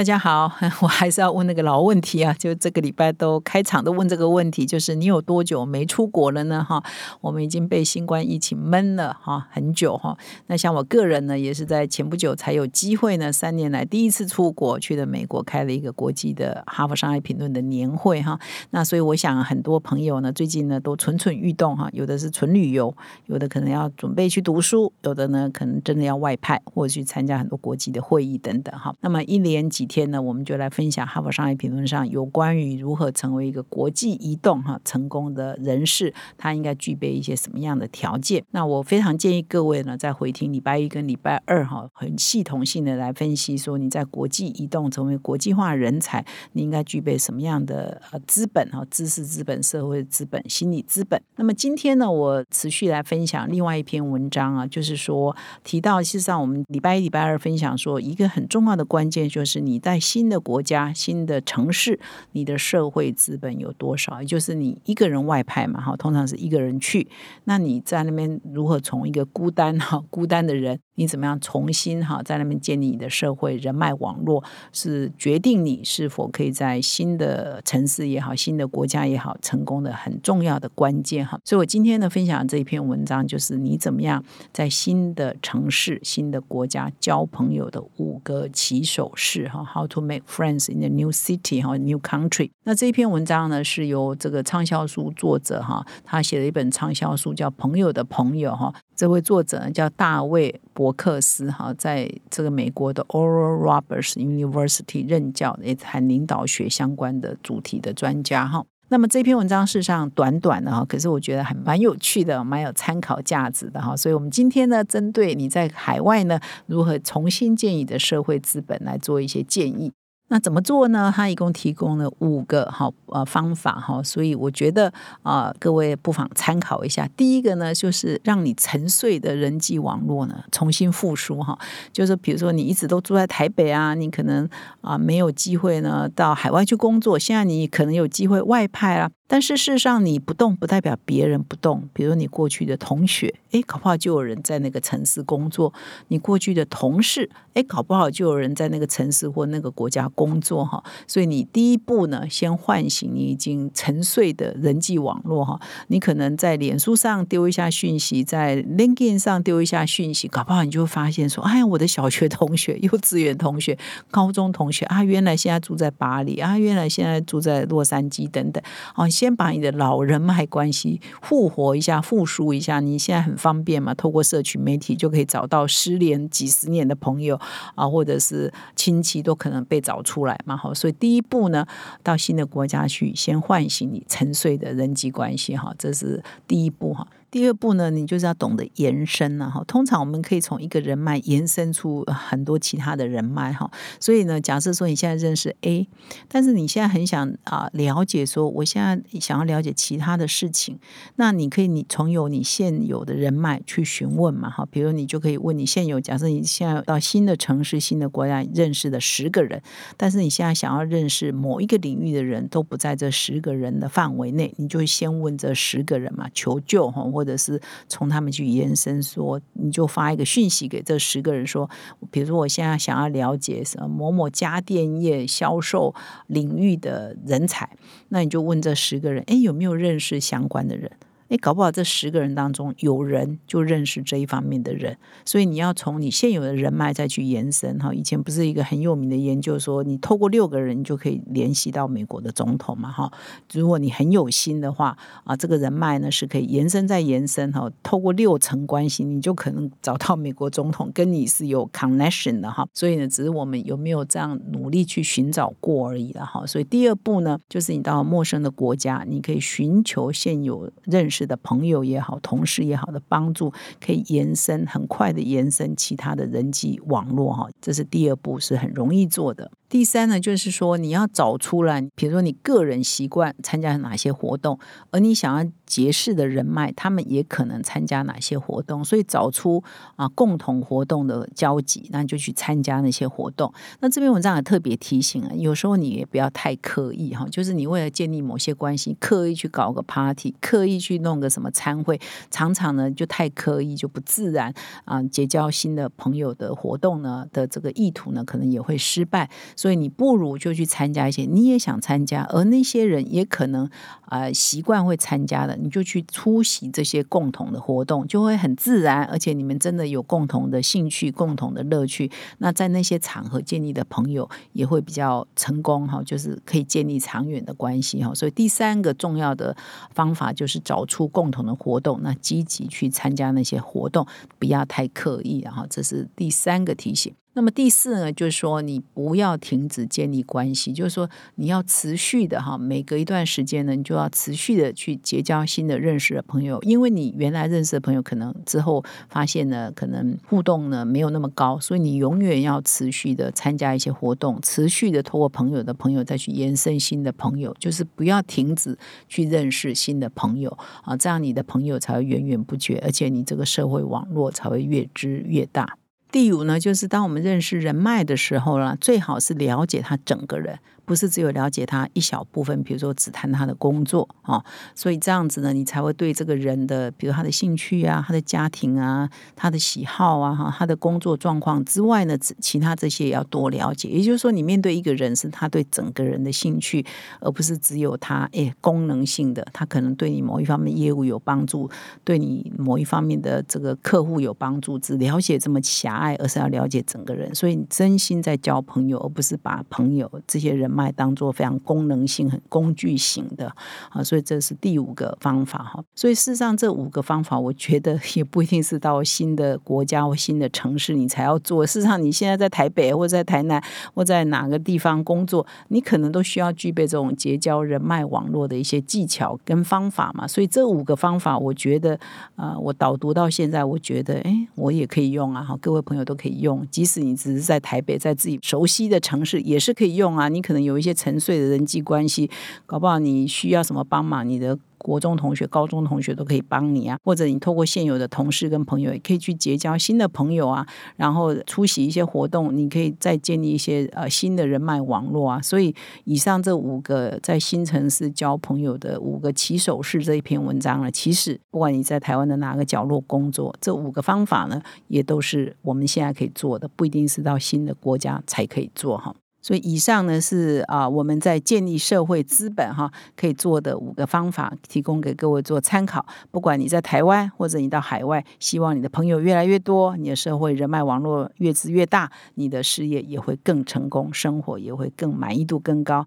大家好，我还是要问那个老问题啊，就这个礼拜都开场都问这个问题，就是你有多久没出国了呢？哈，我们已经被新冠疫情闷了哈很久哈。那像我个人呢，也是在前不久才有机会呢，三年来第一次出国去了美国，开了一个国际的哈佛商业评论的年会哈。那所以我想很多朋友呢，最近呢都蠢蠢欲动哈，有的是纯旅游，有的可能要准备去读书，有的呢可能真的要外派或者去参加很多国际的会议等等哈。那么一连几天呢，我们就来分享《哈佛商业评论》上有关于如何成为一个国际移动哈成功的人士，他应该具备一些什么样的条件？那我非常建议各位呢，在回听礼拜一跟礼拜二哈，很系统性的来分析，说你在国际移动成为国际化人才，你应该具备什么样的呃资本哈？知识资本、社会资本、心理资本。那么今天呢，我持续来分享另外一篇文章啊，就是说提到，事实上我们礼拜一、礼拜二分享说，一个很重要的关键就是你你在新的国家、新的城市，你的社会资本有多少？也就是你一个人外派嘛，哈，通常是一个人去。那你在那边如何从一个孤单哈、孤单的人，你怎么样重新哈在那边建立你的社会人脉网络，是决定你是否可以在新的城市也好、新的国家也好成功的很重要的关键哈。所以我今天呢分享这一篇文章，就是你怎么样在新的城市、新的国家交朋友的五个起手式哈，How to make friends in a new city 哈，new country。那这一篇文章呢，是由这个畅销书作者哈，他写了一本畅销书叫《朋友的朋友》哈。这位作者呢叫大卫博克斯哈，在这个美国的 Oral Roberts University 任教，也谈领导学相关的主题的专家哈。那么这篇文章事实上短短的哈，可是我觉得还蛮有趣的，蛮有参考价值的哈。所以，我们今天呢，针对你在海外呢，如何重新建立的社会资本来做一些建议。那怎么做呢？他一共提供了五个好呃方法哈，所以我觉得啊，各位不妨参考一下。第一个呢，就是让你沉睡的人际网络呢重新复苏哈，就是比如说你一直都住在台北啊，你可能啊没有机会呢到海外去工作，现在你可能有机会外派啊。但是事实上，你不动不代表别人不动。比如你过去的同学，哎，搞不好就有人在那个城市工作；你过去的同事，哎，搞不好就有人在那个城市或那个国家工作哈。所以你第一步呢，先唤醒你已经沉睡的人际网络哈。你可能在脸书上丢一下讯息，在 LinkedIn 上丢一下讯息，搞不好你就会发现说，哎，我的小学同学、幼稚园同学、高中同学啊，原来现在住在巴黎啊，原来现在住在洛杉矶等等哦。先把你的老人脉关系复活一下、复苏一下。你现在很方便嘛，透过社群媒体就可以找到失联几十年的朋友啊，或者是亲戚都可能被找出来嘛。好，所以第一步呢，到新的国家去，先唤醒你沉睡的人际关系哈，这是第一步哈。第二步呢，你就是要懂得延伸了哈。通常我们可以从一个人脉延伸出很多其他的人脉哈。所以呢，假设说你现在认识 A，但是你现在很想啊了解说，我现在想要了解其他的事情，那你可以你从有你现有的人脉去询问嘛哈。比如你就可以问你现有，假设你现在到新的城市、新的国家认识的十个人，但是你现在想要认识某一个领域的人都不在这十个人的范围内，你就先问这十个人嘛，求救哈。或或者是从他们去延伸，说你就发一个讯息给这十个人，说，比如说我现在想要了解什么某某家电业销售领域的人才，那你就问这十个人，哎，有没有认识相关的人？哎，搞不好这十个人当中有人就认识这一方面的人，所以你要从你现有的人脉再去延伸哈。以前不是一个很有名的研究说，你透过六个人就可以联系到美国的总统嘛哈。如果你很有心的话啊，这个人脉呢是可以延伸再延伸哈。透过六层关系，你就可能找到美国总统，跟你是有 connection 的哈。所以呢，只是我们有没有这样努力去寻找过而已了哈。所以第二步呢，就是你到陌生的国家，你可以寻求现有认识。的朋友也好，同事也好的帮助，可以延伸很快的延伸其他的人际网络哈，这是第二步，是很容易做的。第三呢，就是说你要找出来，比如说你个人习惯参加哪些活动，而你想要结识的人脉，他们也可能参加哪些活动，所以找出啊共同活动的交集，那就去参加那些活动。那这篇文章也特别提醒啊，有时候你也不要太刻意哈，就是你为了建立某些关系，刻意去搞个 party，刻意去弄个什么餐会，常常呢就太刻意，就不自然啊，结交新的朋友的活动呢的这个意图呢，可能也会失败。所以你不如就去参加一些你也想参加，而那些人也可能啊习惯会参加的，你就去出席这些共同的活动，就会很自然，而且你们真的有共同的兴趣、共同的乐趣。那在那些场合建立的朋友也会比较成功哈，就是可以建立长远的关系哈。所以第三个重要的方法就是找出共同的活动，那积极去参加那些活动，不要太刻意，哈这是第三个提醒。那么第四呢，就是说你不要停止建立关系，就是说你要持续的哈，每隔一段时间呢，你就要持续的去结交新的认识的朋友，因为你原来认识的朋友可能之后发现呢，可能互动呢没有那么高，所以你永远要持续的参加一些活动，持续的透过朋友的朋友再去延伸新的朋友，就是不要停止去认识新的朋友啊，这样你的朋友才会源源不绝，而且你这个社会网络才会越织越大。第五呢，就是当我们认识人脉的时候呢，最好是了解他整个人。不是只有了解他一小部分，比如说只谈他的工作啊，所以这样子呢，你才会对这个人的，比如他的兴趣啊、他的家庭啊、他的喜好啊、哈、他的工作状况之外呢，其他这些也要多了解。也就是说，你面对一个人，是他对整个人的兴趣，而不是只有他诶功能性的，他可能对你某一方面业务有帮助，对你某一方面的这个客户有帮助，只了解这么狭爱，而是要了解整个人。所以，你真心在交朋友，而不是把朋友这些人脉。当做非常功能性、很工具型的啊，所以这是第五个方法哈。所以事实上，这五个方法，我觉得也不一定是到新的国家或新的城市你才要做。事实上，你现在在台北或在台南或在哪个地方工作，你可能都需要具备这种结交人脉网络的一些技巧跟方法嘛。所以这五个方法，我觉得啊，我导读到现在，我觉得哎，我也可以用啊。哈，各位朋友都可以用，即使你只是在台北，在自己熟悉的城市，也是可以用啊。你可能有。一些沉睡的人际关系，搞不好你需要什么帮忙，你的。国中同学、高中同学都可以帮你啊，或者你透过现有的同事跟朋友，也可以去结交新的朋友啊，然后出席一些活动，你可以再建立一些呃新的人脉网络啊。所以，以上这五个在新城市交朋友的五个起手式这一篇文章呢，其实不管你在台湾的哪个角落工作，这五个方法呢，也都是我们现在可以做的，不一定是到新的国家才可以做哈。所以以上呢是啊我们在建立社会资本哈可以做的五个方法，提供给各位做参考。不管你在台湾或者你到海外，希望你的朋友越来越多，你的社会人脉网络越织越大，你的事业也会更成功，生活也会更满意度更高。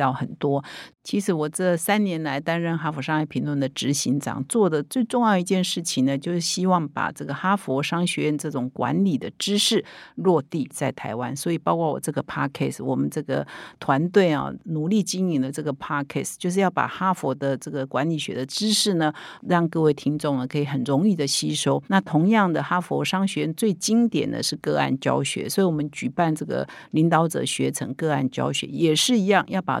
到很多。其实我这三年来担任哈佛商业评论的执行长，做的最重要一件事情呢，就是希望把这个哈佛商学院这种管理的知识落地在台湾。所以包括我这个 podcast，我们这个团队啊，努力经营的这个 podcast，就是要把哈佛的这个管理学的知识呢，让各位听众呢可以很容易的吸收。那同样的，哈佛商学院最经典的是个案教学，所以我们举办这个领导者学成个案教学，也是一样，要把